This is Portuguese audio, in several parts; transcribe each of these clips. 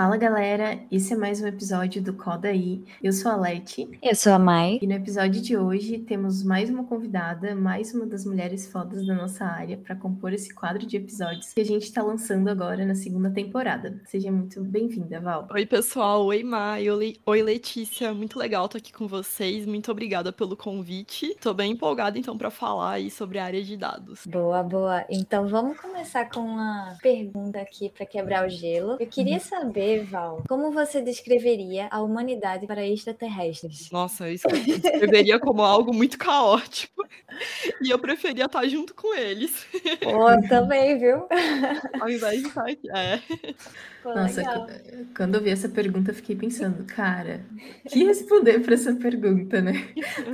Fala galera, esse é mais um episódio do Coda aí. Eu sou a Leti. Eu sou a Mai. E no episódio de hoje temos mais uma convidada, mais uma das mulheres fodas da nossa área para compor esse quadro de episódios que a gente está lançando agora na segunda temporada. Seja muito bem-vinda, Val. Oi, pessoal. Oi, Mai. Oi, Letícia. Muito legal estar aqui com vocês. Muito obrigada pelo convite. Tô bem empolgada então para falar aí sobre a área de dados. Boa, boa. Então vamos começar com uma pergunta aqui para quebrar o gelo. Eu queria saber Val, como você descreveria a humanidade para extraterrestres? Nossa, eu descreveria como algo muito caótico. E eu preferia estar junto com eles. Pô, também, viu? Ao invés de estar aqui. É. Pô, Nossa, legal. quando eu vi essa pergunta, eu fiquei pensando, cara, que responder para essa pergunta, né?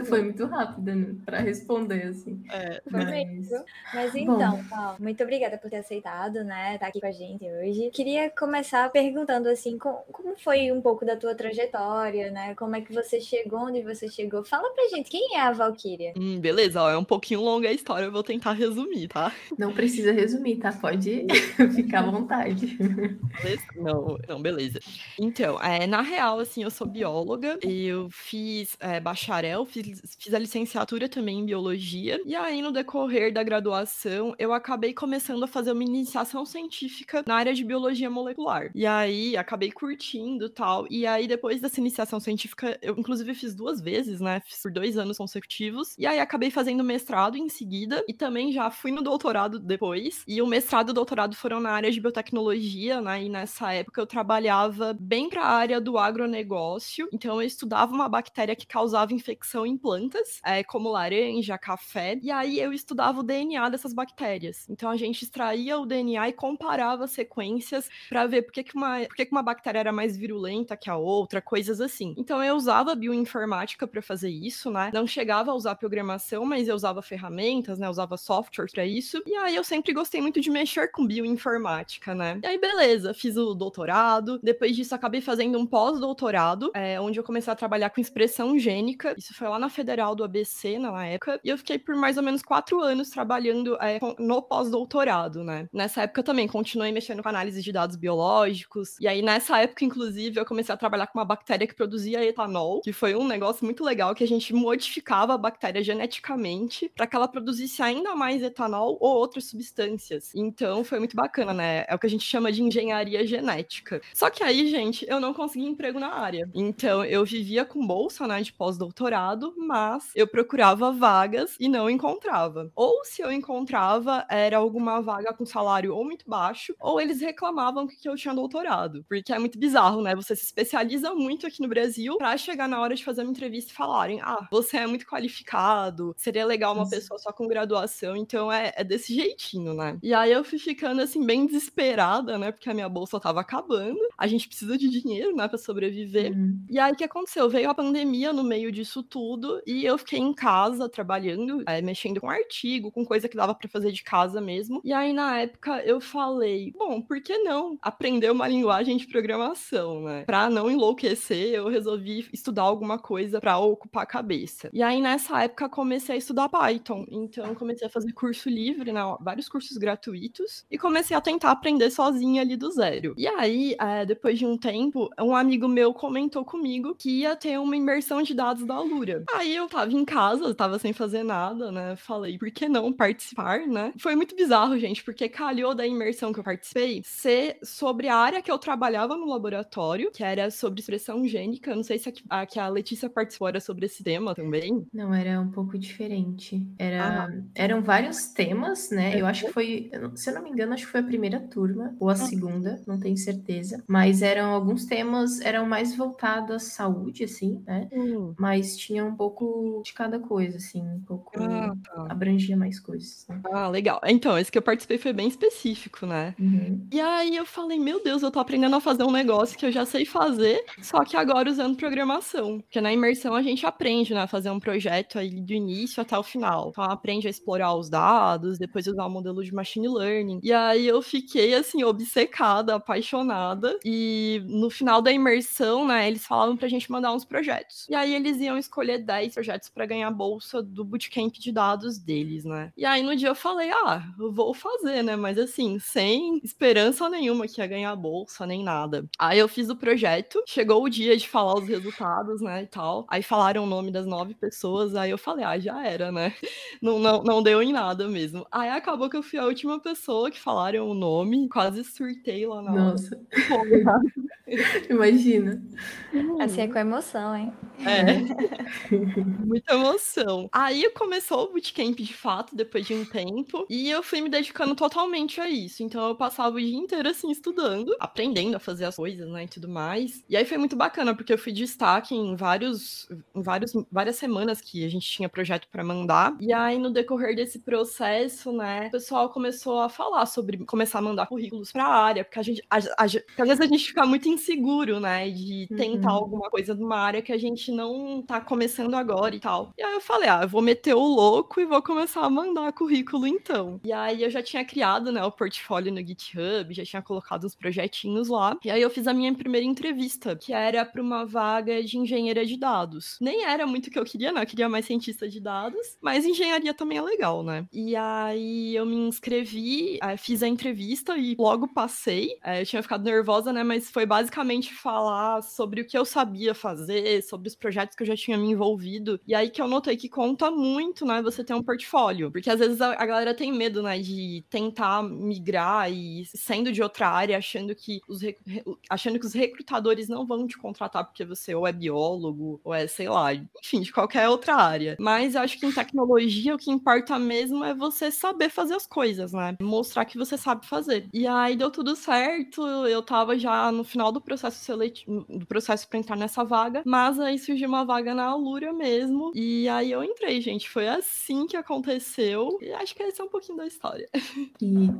Foi muito rápida né, para responder, assim. É, Foi mas... mesmo. Mas então, Paulo, muito obrigada por ter aceitado, né? Estar tá aqui com a gente hoje. Queria começar perguntando, assim, como foi um pouco da tua trajetória, né? Como é que você chegou onde você chegou? Fala pra gente, quem é a Valkyria? Hum, beleza, ó, é um pouquinho longa a história, eu vou tentar resumir, tá? Não precisa resumir, tá? Pode ficar à vontade. Beleza? Não, não, beleza. Então, é, na real, assim, eu sou bióloga, eu fiz é, bacharel, fiz, fiz a licenciatura também em biologia, e aí no decorrer da graduação, eu acabei começando a fazer uma iniciação científica na área de biologia molecular. E aí, acabei curtindo tal, e aí depois dessa iniciação científica, eu inclusive fiz duas vezes, né, fiz por dois anos consecutivos, e aí acabei fazendo mestrado em seguida, e também já fui no doutorado depois, e o mestrado e o doutorado foram na área de biotecnologia, né, e nessa época eu trabalhava bem para a área do agronegócio, então eu estudava uma bactéria que causava infecção em plantas, é, como laranja, café, e aí eu estudava o DNA dessas bactérias. Então a gente extraía o DNA e comparava sequências para ver por que, que, uma, por que, que uma bactéria era mais virulenta que a outra, coisas assim. Então eu usava bioinformática para fazer isso, né? Não chegava a usar programação, mas eu usava ferramentas, né? Usava software para isso. E aí eu sempre gostei muito de mexer com bioinformática, né? E aí beleza, fiz o doutorado. Depois disso, acabei fazendo um pós-doutorado, é, onde eu comecei a trabalhar com expressão gênica. Isso foi lá na Federal do ABC, na época. E eu fiquei por mais ou menos quatro anos trabalhando é, no pós-doutorado, né? Nessa época também continuei mexendo com análise de dados biológicos. E aí, nessa época, inclusive, eu comecei a trabalhar com uma bactéria que produzia etanol, que foi um negócio muito legal que a gente modificava a bactéria geneticamente para que ela produzisse ainda mais etanol ou outras substâncias. Então, foi muito bacana, né? É o que a gente chama de engenharia genética. Só que aí, gente, eu não consegui emprego na área. Então, eu vivia com bolsa, né, de pós-doutorado, mas eu procurava vagas e não encontrava. Ou se eu encontrava, era alguma vaga com salário ou muito baixo, ou eles reclamavam que eu tinha doutorado. Porque é muito bizarro, né? Você se especializa muito aqui no Brasil para chegar na hora de fazer uma entrevista e falarem: ah, você é muito qualificado, seria legal uma pessoa só com graduação. Então, é, é desse jeitinho, né? E aí eu fui ficando, assim, bem desesperada, né? Porque a minha bolsa tava acabando. A gente precisa de dinheiro, né, para sobreviver. Uhum. E aí o que aconteceu? Veio a pandemia no meio disso tudo e eu fiquei em casa trabalhando, é, mexendo com artigo, com coisa que dava para fazer de casa mesmo. E aí na época eu falei, bom, por que não aprender uma linguagem de programação, né? Para não enlouquecer, eu resolvi estudar alguma coisa para ocupar a cabeça. E aí nessa época comecei a estudar Python. Então comecei a fazer curso livre, né, vários cursos gratuitos e comecei a tentar aprender sozinha ali do zero. E aí, é, depois de um tempo, um amigo meu comentou comigo que ia ter uma imersão de dados da Alura. Aí eu tava em casa, tava sem fazer nada, né? Falei, por que não participar, né? Foi muito bizarro, gente, porque calhou da imersão que eu participei ser sobre a área que eu trabalhava no laboratório, que era sobre expressão gênica. Eu não sei se a, a, que a Letícia participou era sobre esse tema também. Não, era um pouco diferente. Era, ah. Eram vários temas, né? Eu acho que foi, se eu não me engano, acho que foi a primeira turma ou a ah. segunda, não tenho certeza. Mas eram alguns temas, eram mais voltados à saúde, assim, né? Uhum. Mas tinha um pouco de cada coisa, assim, um pouco. Ah, tá. abrangia mais coisas. Né? Ah, legal. Então, esse que eu participei foi bem específico, né? Uhum. E aí eu falei, meu Deus, eu tô aprendendo a fazer um negócio que eu já sei fazer, só que agora usando programação. Porque na imersão a gente aprende, né? A fazer um projeto aí do início até o final. Então, aprende a explorar os dados, depois usar o modelo de machine learning. E aí eu fiquei, assim, obcecada, apaixonada. E no final da imersão, né, eles falavam pra gente mandar uns projetos. E aí eles iam escolher 10 projetos para ganhar bolsa do bootcamp de dados deles, né? E aí no dia eu falei, ah, eu vou fazer, né? Mas assim, sem esperança nenhuma que ia ganhar bolsa, nem nada. Aí eu fiz o projeto, chegou o dia de falar os resultados, né, e tal. Aí falaram o nome das nove pessoas, aí eu falei, ah, já era, né? Não, não, não deu em nada mesmo. Aí acabou que eu fui a última pessoa que falaram o nome, quase surtei lá na Nossa. hora. Imagina. Assim é com emoção, hein? É. Muita emoção. Aí começou o bootcamp de fato, depois de um tempo, e eu fui me dedicando totalmente a isso. Então eu passava o dia inteiro assim estudando, aprendendo a fazer as coisas, né, e tudo mais. E aí foi muito bacana, porque eu fui destaque em vários, em vários, várias semanas que a gente tinha projeto para mandar. E aí no decorrer desse processo, né, o pessoal começou a falar sobre começar a mandar currículos para a área, porque a gente, a, a, porque às vezes a gente fica muito inseguro, né, de tentar uhum. alguma coisa numa área que a gente não tá começando agora e tal. E aí eu falei, ah, eu vou meter o louco e vou começar a mandar currículo então. E aí eu já tinha criado, né, o portfólio no GitHub, já tinha colocado os projetinhos lá. E aí eu fiz a minha primeira entrevista, que era para uma vaga de engenharia de dados. Nem era muito o que eu queria, né? Eu queria mais cientista de dados, mas engenharia também é legal, né? E aí eu me inscrevi, eh, fiz a entrevista e logo passei. Eh, eu tinha ficado nervosa, né? Mas foi basicamente falar sobre o que eu sabia fazer, sobre os projetos que eu já tinha me envolvido. E aí que eu notei que conta muito, né, você ter um portfólio. Porque às vezes a galera tem medo, né, de tentar migrar e sendo de outra área, achando que os, achando que os recrutadores não vão te contratar porque você ou é biólogo, ou é, sei lá, enfim, de qualquer outra área. Mas eu acho que em tecnologia o que importa mesmo é você saber fazer as coisas, né? Mostrar que você sabe fazer. E aí deu tudo certo, eu tava já no final do processo seletivo, do processo para entrar nessa vaga, mas aí surgiu uma vaga na Alura mesmo, e aí eu entrei, gente. Foi assim que aconteceu, e acho que esse é um pouquinho da história. E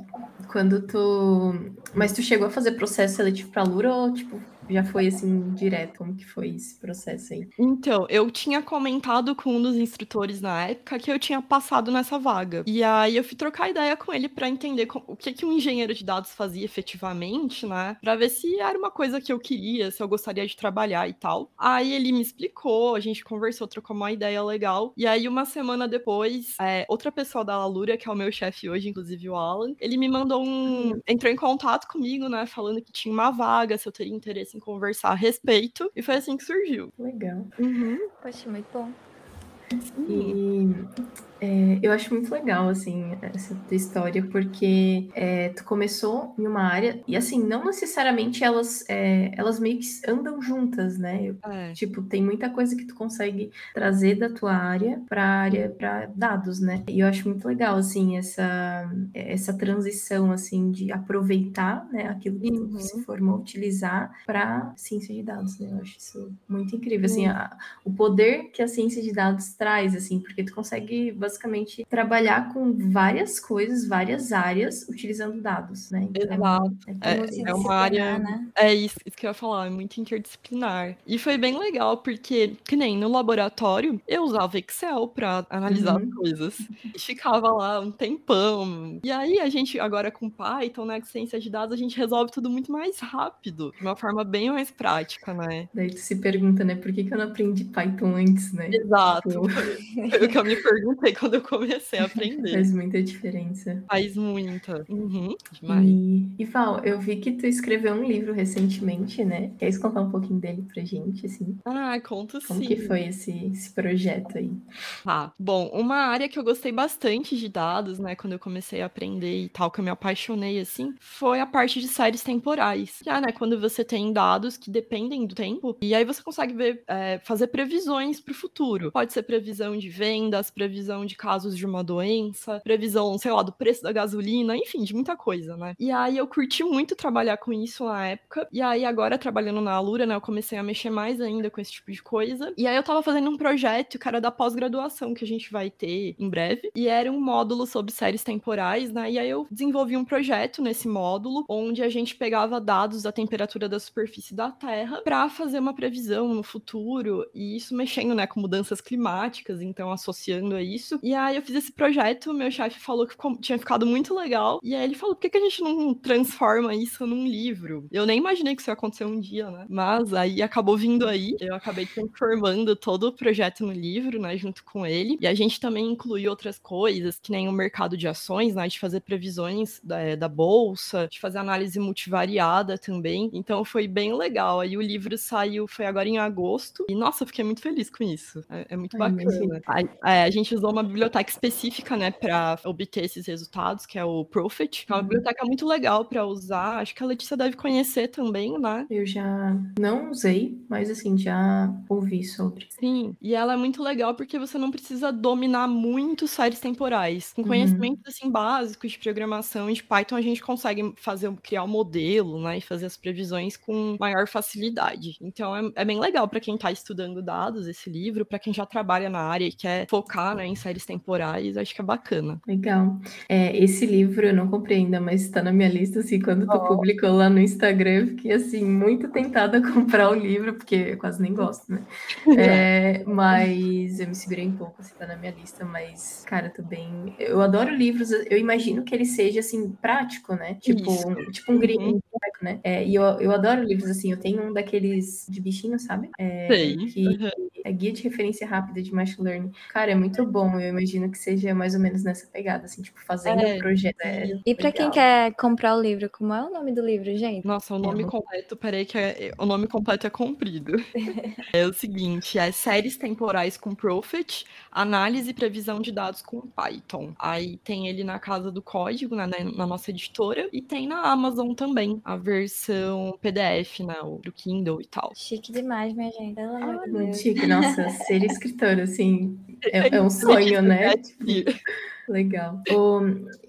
quando tu. Mas tu chegou a fazer processo seletivo pra Alura ou, tipo, já foi assim direto? Como que foi esse processo aí? Então, eu tinha comentado com um dos instrutores na época que eu tinha passado nessa vaga. E aí eu fui trocar ideia com ele para entender o que que um engenheiro de dados fazia efetivamente, né? Para ver se era uma coisa que eu queria, se eu gostaria de trabalhar e tal. Aí ele me explicou, a gente conversou, trocou uma ideia legal. E aí uma semana depois, é, outra pessoa da Lalura, que é o meu chefe hoje, inclusive o Alan, ele me mandou um, hum. entrou em contato comigo, né, falando que tinha uma vaga, se eu teria interesse em conversar a respeito. E foi assim que surgiu. Legal. Uhum. Poxa, muito bom. E é, eu acho muito legal, assim, essa tua história, porque é, tu começou em uma área, e assim, não necessariamente elas, é, elas meio que andam juntas, né? É. Tipo, tem muita coisa que tu consegue trazer da tua área para área, para dados, né? E eu acho muito legal, assim, essa, essa transição, assim, de aproveitar, né, aquilo que uhum. tu se formou utilizar para ciência de dados, né? Eu acho isso muito incrível, assim, a, o poder que a ciência de dados traz, assim, porque tu consegue basicamente trabalhar com várias coisas, várias áreas, utilizando dados, né? Então, Exato. É, é, é uma área. Né? É isso, isso que eu ia falar, é muito interdisciplinar. E foi bem legal, porque, que nem no laboratório, eu usava Excel para analisar uhum. coisas. E ficava lá um tempão. E aí a gente, agora com Python, né, com ciência de dados, a gente resolve tudo muito mais rápido, de uma forma bem mais prática, né? Daí tu se pergunta, né, por que, que eu não aprendi Python antes, né? Exato. Tipo... O que eu me perguntei quando eu comecei a aprender. Faz muita diferença. Faz muita. Uhum, demais. E, e Val, eu vi que tu escreveu um livro recentemente, né? Quer contar um pouquinho dele pra gente, assim? Ah, conto Como sim. Como que foi esse, esse projeto aí? Ah, bom, uma área que eu gostei bastante de dados, né? Quando eu comecei a aprender e tal, que eu me apaixonei, assim, foi a parte de séries temporais. Já, né? Quando você tem dados que dependem do tempo, e aí você consegue ver, é, fazer previsões pro futuro. Pode ser previsão de vendas, previsão de casos de uma doença, previsão, sei lá, do preço da gasolina, enfim, de muita coisa, né? E aí eu curti muito trabalhar com isso na época. E aí agora trabalhando na Alura, né, eu comecei a mexer mais ainda com esse tipo de coisa. E aí eu tava fazendo um projeto era da pós-graduação que a gente vai ter em breve, e era um módulo sobre séries temporais, né? E aí eu desenvolvi um projeto nesse módulo onde a gente pegava dados da temperatura da superfície da Terra para fazer uma previsão no futuro, e isso mexendo, né, com mudanças climáticas então associando a isso. E aí eu fiz esse projeto, meu chefe falou que tinha ficado muito legal. E aí ele falou: por que, que a gente não transforma isso num livro? Eu nem imaginei que isso ia acontecer um dia, né? Mas aí acabou vindo aí. Eu acabei transformando todo o projeto no livro, né? Junto com ele. E a gente também inclui outras coisas, que nem o mercado de ações, né? De fazer previsões da, da bolsa, de fazer análise multivariada também. Então foi bem legal. Aí o livro saiu, foi agora em agosto. E nossa, eu fiquei muito feliz com isso. É, é muito bacana. A, a, a, gente usou uma biblioteca específica, né, para obter esses resultados, que é o Profit. É uma uhum. biblioteca muito legal para usar. Acho que a Letícia deve conhecer também, né? Eu já não usei, mas assim, já ouvi sobre. Sim, e ela é muito legal porque você não precisa dominar muito séries temporais. Com uhum. conhecimentos assim básicos de programação e de Python, a gente consegue fazer criar um modelo, né, e fazer as previsões com maior facilidade. Então é, é bem legal para quem está estudando dados esse livro, para quem já trabalha na área e quer focar, né, em séries temporais, acho que é bacana. Legal. É, esse livro eu não comprei ainda, mas está na minha lista assim, quando tu oh. publicou lá no Instagram, eu fiquei assim muito tentada a comprar o livro, porque eu quase nem gosto, né? É, mas eu me segurei um pouco, assim, tá na minha lista, mas, cara, tô bem. Eu adoro livros, eu imagino que ele seja assim, prático, né? Tipo, um, tipo um gringo, uhum. né? É, e eu, eu adoro livros assim, eu tenho um daqueles de bichinho, sabe? É, Sei. Que uhum. é guia de referência rápida de machine learning. Cara, é muito bom. Eu imagino que seja mais ou menos nessa pegada, assim, tipo, fazendo é, projeto. É, e para quem quer comprar o livro, como é o nome do livro, gente? Nossa, o nome é. completo, peraí, que é, o nome completo é comprido. é o seguinte: é séries temporais com Profit, análise e previsão de dados com Python. Aí tem ele na casa do código, né, na nossa editora, e tem na Amazon também, a versão PDF, né, o do Kindle e tal. Chique demais, minha gente. Pelo amor de Deus. Chique, nossa, ser escritora, assim, é, é um sonho, né? Legal. Ô,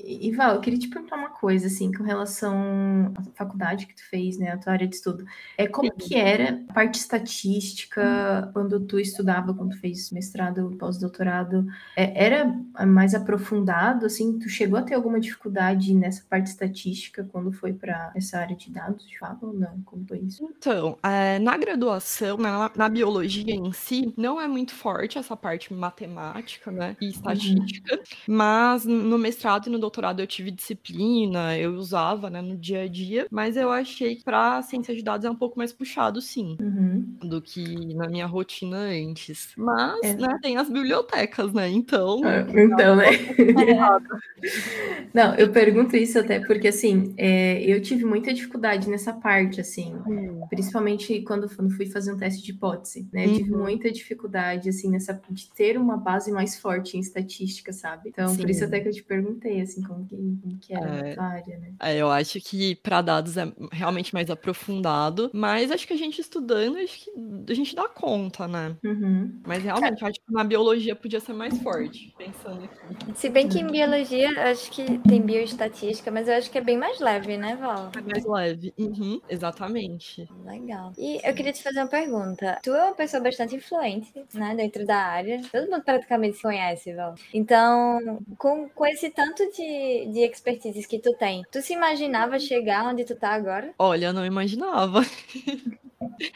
Ival, eu queria te perguntar uma coisa, assim, com relação à faculdade que tu fez, né, a tua área de estudo. É, como que era a parte estatística quando tu estudava, quando tu fez mestrado, pós-doutorado? É, era mais aprofundado, assim? Tu chegou a ter alguma dificuldade nessa parte estatística quando foi para essa área de dados, de fato, ou não? Como foi isso? Então, é, na graduação, na, na, biologia em si, não é muito forte essa parte matemática, né, e uhum. estatística, uhum. mas mas no mestrado e no doutorado eu tive disciplina, eu usava, né, no dia a dia, mas eu achei que para ciência de dados é um pouco mais puxado, sim, uhum. do que na minha rotina antes. Mas, é. né, tem as bibliotecas, né? Então. Ah, então, né? Não, eu pergunto isso até porque, assim, é, eu tive muita dificuldade nessa parte, assim, uhum. principalmente quando fui fazer um teste de hipótese, né? Tive uhum. muita dificuldade, assim, nessa de ter uma base mais forte em estatística, sabe? Então, Sim. por isso até que eu te perguntei, assim, como que, como que era é, a área, né? É, eu acho que para dados é realmente mais aprofundado, mas acho que a gente estudando, acho que a gente dá conta, né? Uhum. Mas realmente, é. acho que na biologia podia ser mais forte, pensando aqui. Se bem que em biologia, acho que tem bioestatística, mas eu acho que é bem mais leve, né, Val? É mais leve, uhum, exatamente. Legal. E eu queria te fazer uma pergunta. Tu é uma pessoa bastante influente, né, dentro da área. Todo mundo praticamente se conhece, Val. Então, com, com esse tanto de, de expertises que tu tem, tu se imaginava chegar onde tu tá agora? Olha, não imaginava.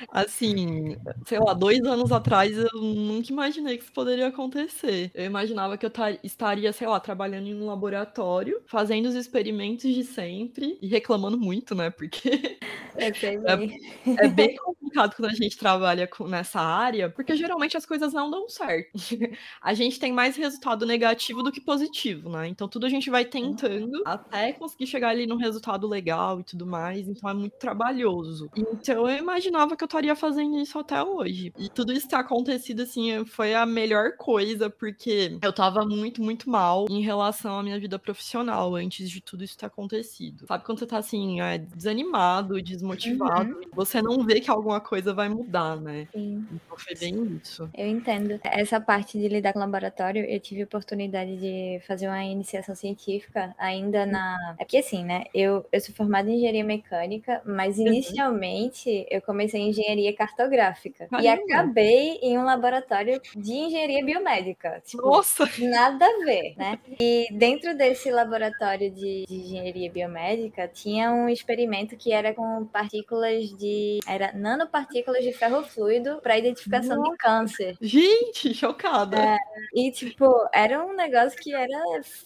Assim, sei lá, dois anos atrás eu nunca imaginei que isso poderia acontecer. Eu imaginava que eu estaria, sei lá, trabalhando em um laboratório, fazendo os experimentos de sempre e reclamando muito, né? Porque é, é, bem complicado quando a gente trabalha com, nessa área, porque geralmente as coisas não dão certo. A gente tem mais resultado negativo do que positivo, né? Então tudo a gente vai tentando até conseguir chegar ali num resultado legal e tudo mais. Então é muito trabalhoso. Então eu imaginava que eu estaria fazendo isso até hoje. E tudo isso ter acontecido, assim, foi a melhor coisa, porque eu tava muito, muito mal em relação à minha vida profissional antes de tudo isso ter acontecido. Sabe quando você tá, assim, é, desanimado, desmotivado, uhum. você não vê que alguma coisa vai mudar, né? Sim. Então foi bem isso. Eu entendo. Essa parte de lidar com o laboratório, eu tive a oportunidade de fazer uma iniciação científica ainda na. É porque assim, né? Eu, eu sou formada em engenharia mecânica, mas uhum. inicialmente uhum. eu comecei em engenharia cartográfica. Caramba. E acabei em um laboratório de engenharia biomédica. Tipo, Nossa! Nada a ver, né? E dentro desse laboratório de, de engenharia biomédica tinha um experimento que era com partículas de. Era nano nanopartículas de ferro fluido para identificação Nossa. de câncer. Gente, chocada. É, e, tipo, era um negócio que era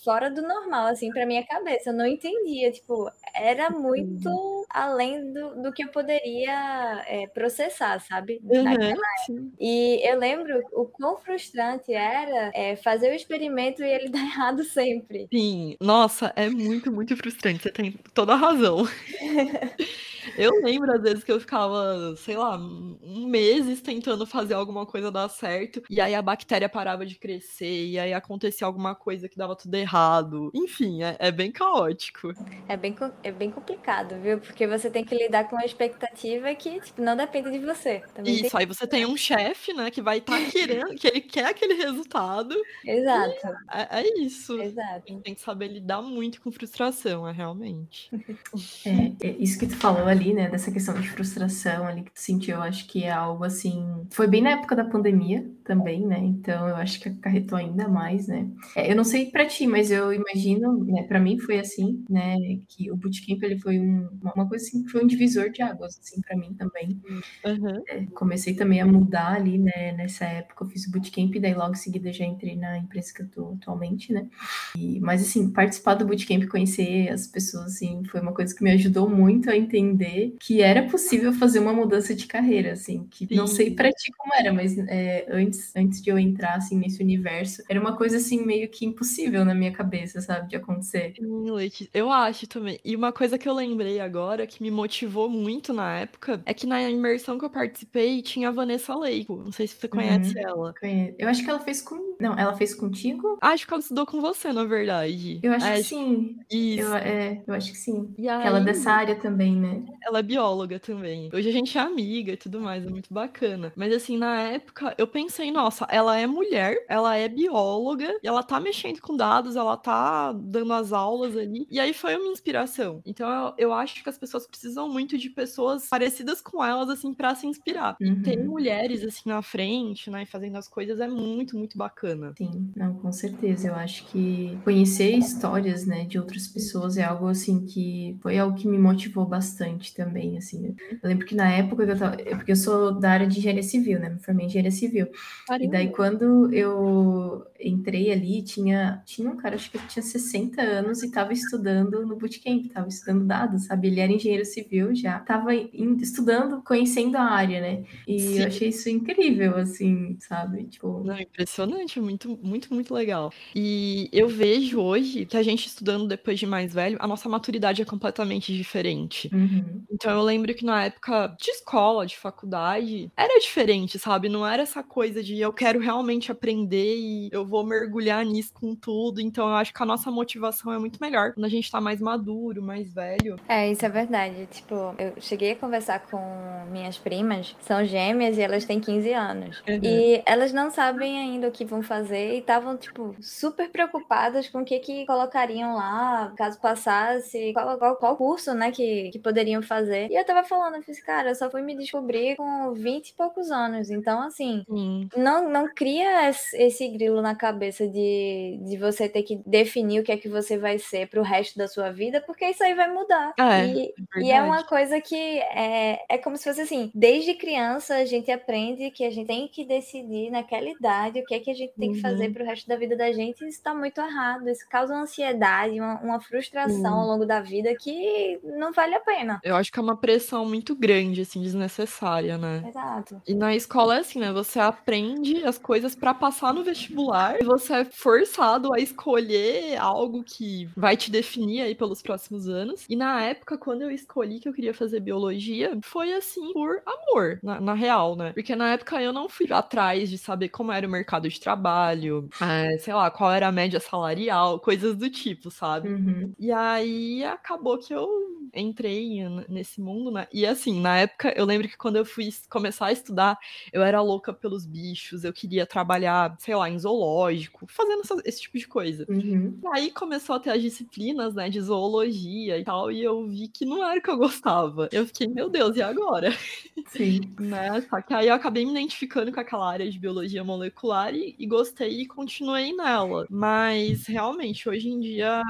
fora do normal, assim, pra minha cabeça. Eu não entendia, tipo, era muito além do, do que eu poderia é, processar, sabe? Uhum, e eu lembro o quão frustrante era é, fazer o experimento e ele dar errado sempre. Sim, nossa, é muito, muito frustrante. Você tem toda a razão. Eu lembro, às vezes, que eu ficava, sei lá, um meses tentando fazer alguma coisa dar certo, e aí a bactéria parava de crescer, e aí acontecia alguma coisa que dava tudo errado. Enfim, é, é bem caótico. É bem, é bem complicado, viu? Porque você tem que lidar com uma expectativa que, tipo, não depende de você. Também Isso, tem... aí você tem um chefe, né, que vai estar tá querendo, que ele quer aquele resultado. Exato. É, é, isso. Exato. Tem que saber lidar muito com frustração, é realmente. É, é isso que tu falou ali, né, dessa questão de frustração ali que tu sentiu, eu acho que é algo assim. Foi bem na época da pandemia também, né? Então eu acho que acarretou ainda mais, né? É, eu não sei para ti, mas eu imagino, né, para mim foi assim, né, que o bootcamp ele foi um, uma coisa assim, foi um divisor de águas assim para mim também. Uhum. É, comecei também a mudar ali, né, nessa época eu fiz o bootcamp e daí logo em seguida já entrei na empresa que eu tô atualmente, né? E, mas assim, participar do bootcamp, conhecer as pessoas assim, foi uma coisa que me ajudou muito a entender entender que era possível fazer uma mudança de carreira, assim, que Sim. não sei para ti como era, mas é, antes, antes de eu entrar, assim, nesse universo, era uma coisa, assim, meio que impossível na minha cabeça, sabe, de acontecer. Eu acho também. E uma coisa que eu lembrei agora, que me motivou muito na época, é que na imersão que eu participei, tinha a Vanessa Leico. Não sei se você conhece uhum, ela. Conheço. Eu acho que ela fez com... Não, ela fez contigo? Acho que ela estudou com você, na verdade. Eu acho que sim. Isso. Eu, é, eu acho que sim. E aí... Ela é dessa área também, né? Ela é bióloga também. Hoje a gente é amiga e tudo mais, é muito bacana. Mas assim, na época, eu pensei, nossa, ela é mulher, ela é bióloga, e ela tá mexendo com dados, ela tá dando as aulas ali. E aí foi uma inspiração. Então eu, eu acho que as pessoas precisam muito de pessoas parecidas com elas, assim, para se inspirar. Uhum. E ter mulheres, assim, na frente, né, fazendo as coisas é muito, muito bacana. Sim, não, com certeza. Eu acho que conhecer histórias, né, de outras pessoas é algo, assim, que foi algo que me motivou bastante também também, assim. Eu lembro que na época que eu tava, porque eu sou da área de engenharia civil, né? Me formei em engenharia civil. Caramba. E daí quando eu entrei ali, tinha, tinha um cara, acho que ele tinha 60 anos e estava estudando no bootcamp, estava estudando dados, sabe? Ele era engenheiro civil já, estava estudando, conhecendo a área, né? E Sim. eu achei isso incrível, assim, sabe? Tipo... Não, impressionante, muito, muito, muito legal. E eu vejo hoje que a gente estudando depois de mais velho, a nossa maturidade é completamente diferente. Uhum. Então eu lembro que na época de escola, de faculdade, era diferente, sabe? Não era essa coisa de eu quero realmente aprender e eu vou mergulhar nisso com tudo. Então eu acho que a nossa motivação é muito melhor quando a gente tá mais maduro, mais velho. É, isso é verdade. Tipo, eu cheguei a conversar com minhas primas, são gêmeas e elas têm 15 anos. Uhum. E elas não sabem ainda o que vão fazer e estavam, tipo, super preocupadas com o que que colocariam lá, caso passasse, qual, qual, qual curso, né, que, que poderiam fazer. E eu tava falando, eu fiz, cara, eu só fui me descobrir com 20 e poucos anos. Então, assim, não, não cria esse grilo na cabeça de, de você ter que definir o que é que você vai ser pro resto da sua vida, porque isso aí vai mudar. É, e, é e é uma coisa que é, é como se fosse assim, desde criança a gente aprende que a gente tem que decidir naquela idade o que é que a gente tem uhum. que fazer uhum. pro resto da vida da gente, e isso tá muito errado. Isso causa uma ansiedade, uma, uma frustração uhum. ao longo da vida que não vale a pena. Eu acho que é uma pressão muito grande, assim, desnecessária, né? Exato. E na escola é assim, né? Você aprende as coisas para passar no vestibular e você é forçado a escolher algo que vai te definir aí pelos próximos anos. E na época, quando eu escolhi que eu queria fazer biologia, foi assim, por amor, na, na real, né? Porque na época eu não fui atrás de saber como era o mercado de trabalho, é, sei lá, qual era a média salarial, coisas do tipo, sabe? Uhum. E aí acabou que eu entrei nesse nesse mundo, né? E assim, na época, eu lembro que quando eu fui começar a estudar, eu era louca pelos bichos, eu queria trabalhar, sei lá, em zoológico biológico, fazendo essa, esse tipo de coisa. Uhum. E aí começou a ter as disciplinas, né, de zoologia e tal, e eu vi que não era o que eu gostava. Eu fiquei, meu Deus, e agora? Sim. né? Só que aí eu acabei me identificando com aquela área de biologia molecular e, e gostei e continuei nela. Mas realmente, hoje em dia,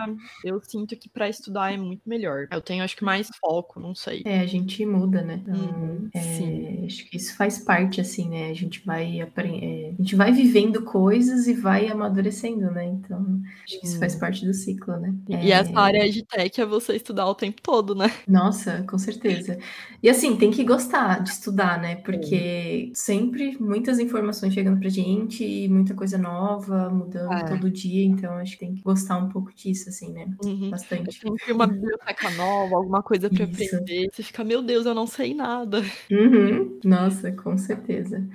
eu sinto que para estudar é muito melhor. Eu tenho, acho que, mais foco, não sei. É, a gente muda, né? Então, Uhum, é, sim. acho que isso faz parte, assim, né? A gente vai aprendendo, a gente vai vivendo coisas e vai amadurecendo, né? Então, acho que isso faz parte do ciclo, né? E É, essa área de tech é você estudar o tempo todo, né? Nossa, com certeza. E assim, tem que gostar de estudar, né? Porque sempre muitas informações chegando pra gente, e muita coisa nova, mudando É. todo dia, então acho que tem que gostar um pouco disso, assim, né? Uhum. Bastante. Sempre uma biblioteca nova, alguma coisa para Isso. aprender. Você fica, meu Deus, eu não sei nada. Uhum. Nossa, com certeza.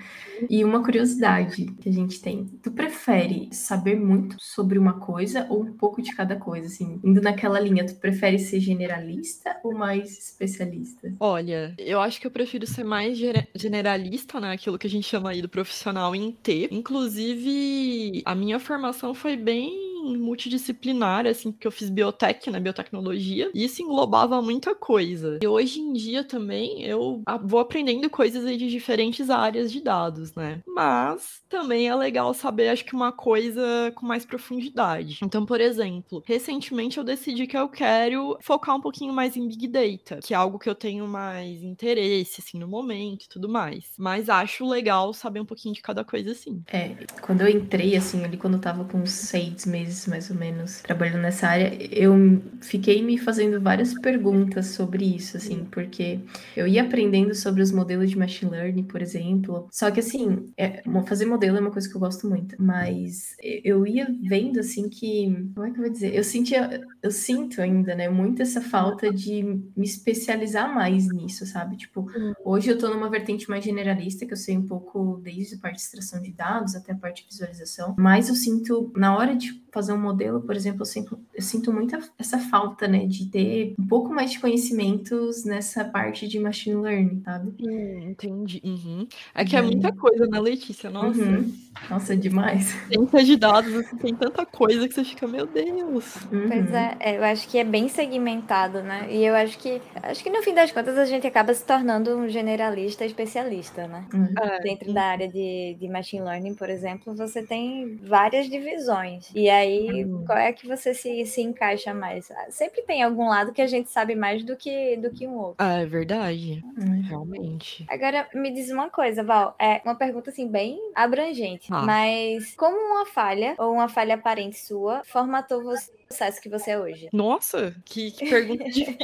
E uma curiosidade que a gente tem: tu prefere saber muito sobre uma coisa ou um pouco de cada coisa? Assim, indo naquela linha, tu prefere ser generalista ou mais especialista? Olha, eu acho que eu prefiro ser mais generalista, né? Aquilo que a gente chama aí do profissional em T. Inclusive, a minha formação foi bem multidisciplinar, assim, porque eu fiz biotech, né? Biotecnologia, e isso englobava muita coisa. E hoje em dia também eu vou aprendendo coisas de diferentes áreas de dados, né? Mas também é legal saber, acho que uma coisa com mais profundidade. Então, por exemplo, recentemente eu decidi que eu quero focar um pouquinho mais em Big Data, que é algo que eu tenho mais interesse, assim, no momento e tudo mais. Mas acho legal saber um pouquinho de cada coisa, assim. É, quando eu entrei, assim, ali quando eu tava com seis meses, mais ou menos, trabalhando nessa área, eu fiquei me fazendo várias perguntas sobre isso, assim, porque eu ia aprendendo sobre os modelos de machine learning, por exemplo, só que, assim, é, fazer modelo é uma coisa que eu gosto muito, mas eu ia vendo, assim, que, como é que eu vou dizer? Eu sentia, eu sinto ainda, né, muito essa falta de me especializar mais nisso, sabe? Tipo, Hoje eu estou numa vertente mais generalista, que eu sei um pouco desde a parte de extração de dados até a parte de visualização, mas eu sinto, na hora de fazer um modelo, por exemplo, eu sinto, eu sinto muito essa falta, né, de ter um pouco mais de conhecimentos nessa parte de machine learning, sabe? Hum, entendi. Uhum. É que é Uhum. muita coisa, né, Letícia? Nossa, Uhum. Nossa, demais. ciência de dados, assim, tem tanta coisa que você fica, meu Deus. Pois Uhum. é, é, eu acho que é bem segmentado, né? E eu acho que acho que no fim das contas a gente acaba se tornando um generalista especialista, né? Uhum. É, Dentro da área de, de machine learning, por exemplo, você tem várias divisões. E aí, Hum. qual é que você se, se encaixa mais? Ah, Sempre tem algum lado que a gente sabe mais do que, do que um outro. Ah, é verdade. Uhum. Realmente. Agora, me diz uma coisa, Val. É uma pergunta assim bem abrangente. Ah. Mas como uma falha ou uma falha aparente sua formatou você o sucesso que você é hoje? Nossa, que, que pergunta difícil.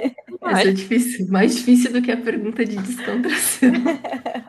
Essa é difícil, mais difícil do que a pergunta de descontração.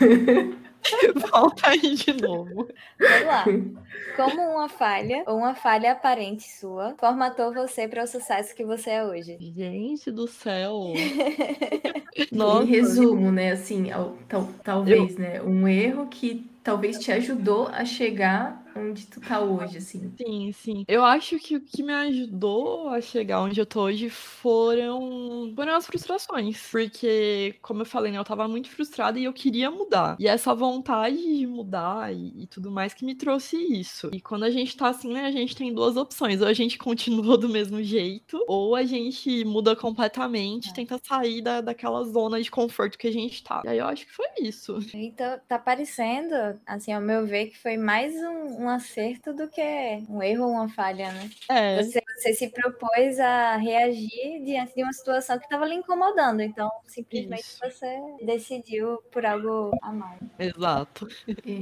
Volta aí de novo. Vamos lá. Como uma falha ou uma falha aparente sua formatou você para o sucesso que você é hoje? Gente do céu. Em Nossa. resumo, né, assim, tal- talvez, né, um erro que talvez te ajudou a chegar onde tu tá hoje, assim. Sim, sim. Eu acho que o que me ajudou a chegar onde eu tô hoje foram, foram as frustrações. Porque, como eu falei, né, eu tava muito frustrada e eu queria mudar. E essa vontade de mudar e, e tudo mais que me trouxe isso. E quando a gente tá assim, né, a gente tem duas opções. Ou a gente continua do mesmo jeito, ou a gente muda completamente, tenta sair da, daquela zona de conforto que a gente tá. E aí eu acho que foi isso. Então, tá parecendo, assim, ao meu ver, que foi mais um, um acerto do que um erro ou uma falha, né? É. Você, você se propôs a reagir diante de uma situação que estava lhe incomodando. Então, simplesmente Isso. você decidiu por algo a mais. Exato.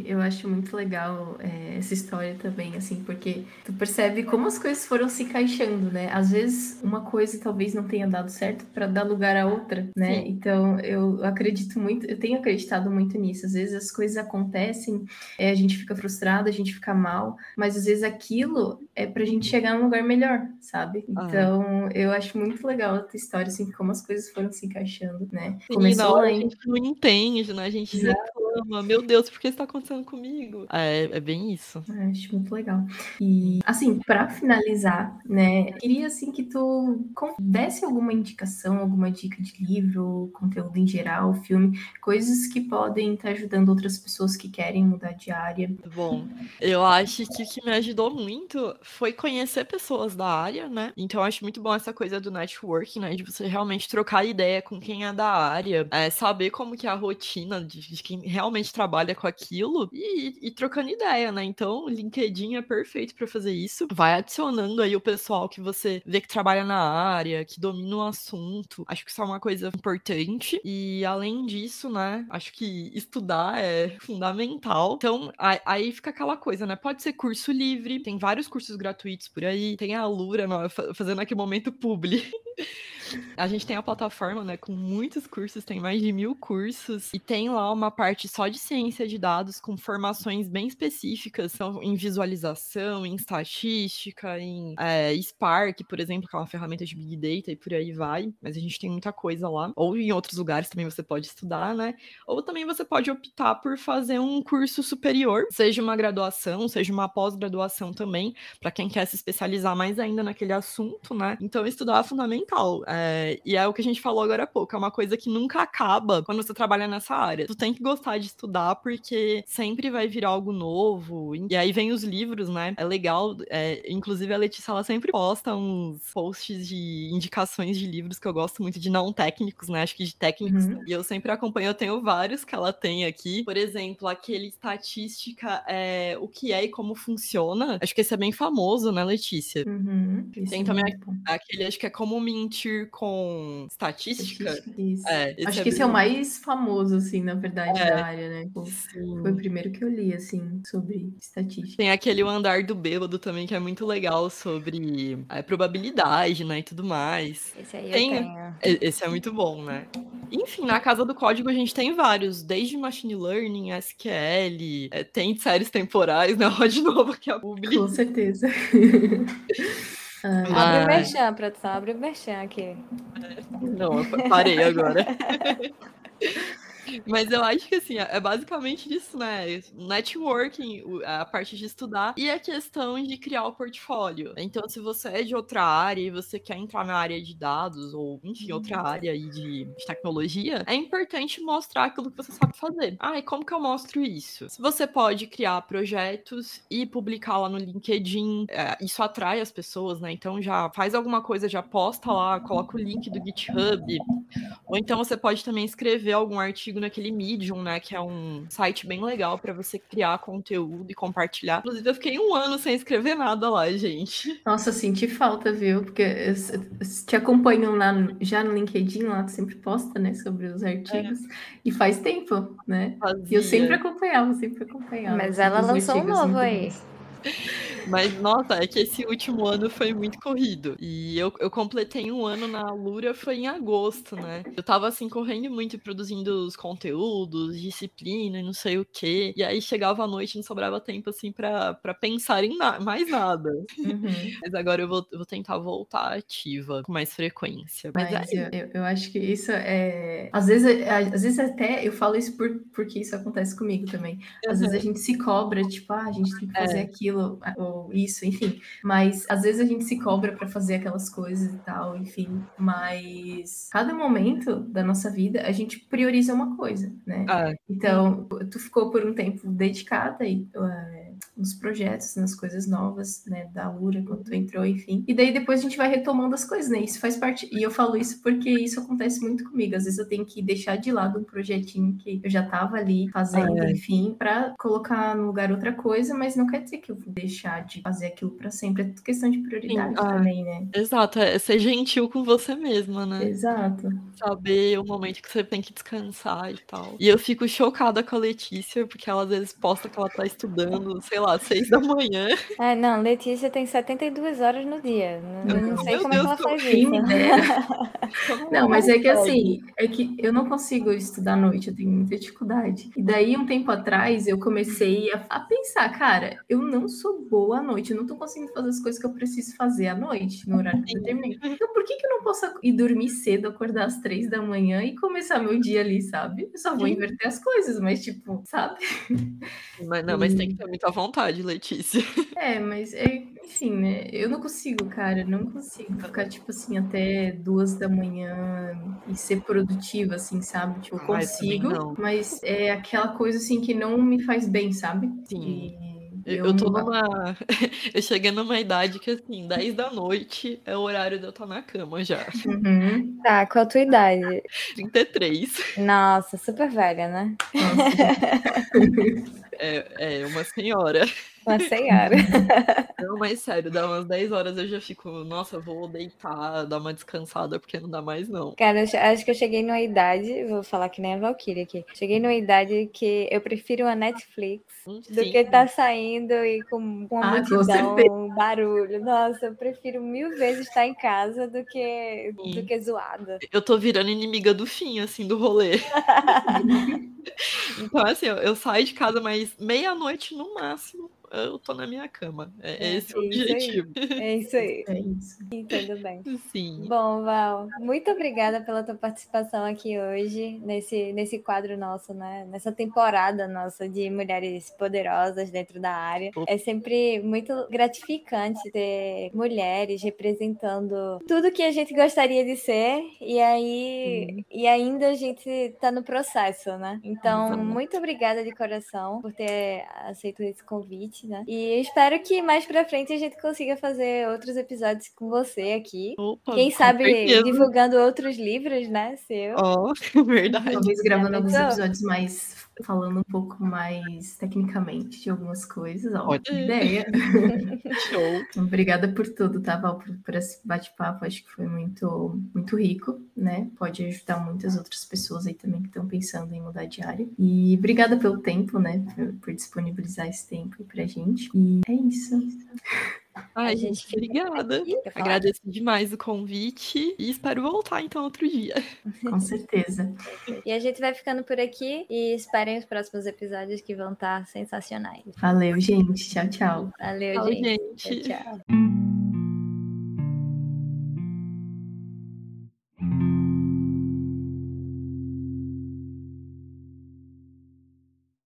Eu acho muito legal é, essa história também, assim, porque tu percebe como as coisas foram se encaixando, né? Às vezes uma coisa talvez não tenha dado certo para dar lugar a outra, né? Sim. Então eu acredito muito, eu tenho acreditado muito nisso. Às vezes as coisas acontecem, é, a gente fica frustrado, a gente fica mal, mas às vezes aquilo é pra gente chegar num lugar melhor, sabe? Ah. Então eu acho muito legal a tua história, assim, como as coisas foram se encaixando, né? Sim, na hora a gente não entende, né? A gente Exato. Meu Deus, por que isso tá acontecendo comigo? É, é bem isso. É, acho muito legal. E, assim, para finalizar, né, queria, assim, que tu desse alguma indicação, alguma dica de livro, conteúdo em geral, filme, coisas que podem estar ajudando outras pessoas que querem mudar de área. Bom, eu acho que o que me ajudou muito foi conhecer pessoas da área, né? Então, eu acho muito bom essa coisa do networking, né? De você realmente trocar ideia com quem é da área, é, saber como que é a rotina de, de quem realmente trabalha com aquilo e, e, trocando ideia, né? Então, o LinkedIn é perfeito para fazer isso. Vai adicionando aí o pessoal que você vê que trabalha na área, que domina o assunto. Acho que isso é uma coisa importante. E além disso, né? Acho que estudar é fundamental. Então, aí fica aquela coisa, né? Pode ser curso livre, tem vários cursos gratuitos por aí. Tem a Lura fazendo aqui momento publi. A gente tem a plataforma, né, com muitos cursos, tem mais de mil cursos, e tem lá uma parte só de ciência de dados com formações bem específicas, são em visualização, em estatística, em é, Spark, por exemplo, que é uma ferramenta de Big Data e por aí vai, mas a gente tem muita coisa lá. Ou em outros lugares também você pode estudar, né? Ou também você pode optar por fazer um curso superior, seja uma graduação, seja uma pós-graduação também, para quem quer se especializar mais ainda naquele assunto, né? Então, estudar é fundamental. É, é, e é o que a gente falou agora há pouco, é uma coisa que nunca acaba quando você trabalha nessa área. Tu tem que gostar de estudar porque sempre vai virar algo novo. E aí vem os livros, né? É legal. É, inclusive a Letícia, ela sempre posta uns posts de indicações de livros que eu gosto muito de não técnicos, né? Acho que de técnicos. Uhum. E eu sempre acompanho, eu tenho vários que ela tem aqui. Por exemplo, aquele estatística, é, o que é e como funciona. Acho que esse é bem famoso, né, Letícia? Uhum. Tem também aquele, acho que é como mentir com estatística. Isso. É, Acho é que esse é o mais famoso, assim, na verdade, é. da área, né? Foi o primeiro que eu li, assim, sobre estatística. Tem aquele O Andar do Bêbado também, que é muito legal sobre a probabilidade, né, e tudo mais. Esse aí tem... eu tenho. Esse é muito bom, né? Enfim, na Casa do Código a gente tem vários, desde Machine Learning, SQL, é, tem séries temporais, né? De novo aqui a Publi. Com certeza. Mas... Abre o merchan, produção, abre o merchan aqui. Não, eu parei agora. Mas eu acho que assim, é basicamente isso, né? Networking, a parte de estudar e a questão de criar o portfólio. Então, se você é de outra área e você quer entrar na área de dados, ou enfim, outra uhum. área aí de, de tecnologia, é importante mostrar aquilo que você sabe fazer. Ah, e como que eu mostro isso? Você pode criar projetos e publicar lá no LinkedIn, é, isso atrai as pessoas, né? Então já faz alguma coisa, já posta lá, coloca o link do GitHub. Ou então você pode também escrever algum artigo naquele Medium, né? Que é um site bem legal para você criar conteúdo e compartilhar. Inclusive, eu fiquei um ano sem escrever nada lá, gente. Nossa, senti falta, viu? Porque te acompanho lá já no LinkedIn, lá tu sempre posta, né, sobre os artigos. É. E faz tempo, né? Fazia. E eu sempre acompanhava, sempre acompanhava. Mas ela lançou um novo aí. Mas, nossa, é que esse último ano foi muito corrido. E eu, eu completei um ano na Lura, foi em agosto, né? Eu tava, assim, correndo muito, produzindo os conteúdos, disciplina e não sei o quê. E aí chegava a noite e não sobrava tempo, assim, pra, pra pensar em na mais nada. Uhum. Mas agora eu vou, eu vou tentar voltar ativa com mais frequência. Mas, Mas é... eu, eu acho que isso é. Às vezes, às vezes até eu falo isso por, porque isso acontece comigo também. Às uhum. vezes a gente se cobra, tipo, ah, a gente tem que fazer é. aquilo, ou isso, enfim. Mas às vezes a gente se cobra para fazer aquelas coisas e tal, enfim. Mas cada momento da nossa vida a gente prioriza uma coisa, né? Ah, então, tu ficou por um tempo dedicada e uh, nos projetos, nas coisas novas, né, da URA, quando tu entrou, enfim. E daí depois a gente vai retomando as coisas, né? Isso faz parte. E eu falo isso porque isso acontece muito comigo. Às vezes eu tenho que deixar de lado um projetinho que eu já tava ali fazendo, ah, é. enfim, para colocar no lugar outra coisa, mas não quer dizer que eu vou deixar de fazer aquilo para sempre. É questão de prioridade ah, também, né? Exato, é ser gentil com você mesma, né? Exato. Saber o momento que você tem que descansar e tal. E eu fico chocada com a Letícia, porque ela às vezes posta que ela tá estudando, sei lá, seis da manhã. É, não, Letícia tem 72 horas no dia. Não, eu não sei como é que Deus, ela faz isso. dera. Não, mas é que assim, é que eu não consigo estudar à noite, eu tenho muita dificuldade. E daí, um tempo atrás, eu comecei a, a pensar, cara, eu não sou boa à noite, eu não tô conseguindo fazer as coisas que eu preciso fazer à noite, no horário que eu determinei. Então, por que, que eu não posso ir dormir cedo, acordar às três da manhã e começar meu dia ali, sabe? Eu só vou Sim. inverter as coisas, mas tipo, sabe? Mas não, mas tem que ter muita vontade, Letícia. É, mas é, enfim, né? Eu não consigo, cara, não consigo ficar, tipo assim, até duas da manhã e ser produtiva, assim, sabe? Tipo, eu Ah, consigo, mas é aquela coisa, assim, que não me faz bem, sabe? Sim. E Eu, eu tô numa. Eu cheguei numa idade que, assim, 10 da noite é o horário de eu estar na cama já. Uhum. Tá, qual a tua idade? 33. Nossa, super velha, né? Nossa, É, é uma senhora. Uma senhora. Não, mas sério, dá umas 10 horas eu já fico, nossa, vou deitar, dar uma descansada, porque não dá mais, não. Cara, acho que eu cheguei numa idade, vou falar que nem a Valkyrie aqui. Cheguei numa idade que eu prefiro a Netflix do Sim. que tá saindo e com, com uma Ah, multidão, um barulho. Nossa, eu prefiro mil vezes estar em casa do que, do que zoada. Eu tô virando inimiga do fim, assim, do rolê. Então, assim, eu, eu saio de casa, mas meia-noite no máximo, eu tô na minha cama. É, É, esse o isso aí. objetivo. É isso aí. é isso. Entendo bem. Sim. Bom, Val, muito obrigada pela tua participação aqui hoje, nesse, nesse quadro nosso, né? Nessa temporada nossa de mulheres poderosas dentro da área. É sempre muito gratificante ter mulheres representando tudo que a gente gostaria de ser, e aí e ainda a gente tá no processo, né? Então, muito obrigada de coração por ter aceito esse convite, né? E espero que mais pra frente a gente consiga fazer outros episódios com você aqui. Opa, Quem sabe certeza. divulgando outros livros, né? Seu. Ó, verdade. Talvez gravando alguns pensou? episódios mais falando um pouco mais tecnicamente de algumas coisas. Ó, ser. ideia. Show. Obrigada por tudo, tá, Val? Por, por esse bate-papo. Acho que foi muito, muito rico, né? Pode ajudar muitas outras pessoas aí também que estão pensando em mudar de área. E obrigada pelo tempo, né? Por, por disponibilizar esse tempo aí pra gente. E é isso. Ai, A gente, gente obrigada. Agradeço demais o convite e espero voltar então outro dia. Com certeza. E a gente vai ficando por aqui e esperem os próximos episódios que vão estar sensacionais. Valeu, gente. Tchau, tchau. Valeu, Tchau, gente. gente. Tchau, tchau.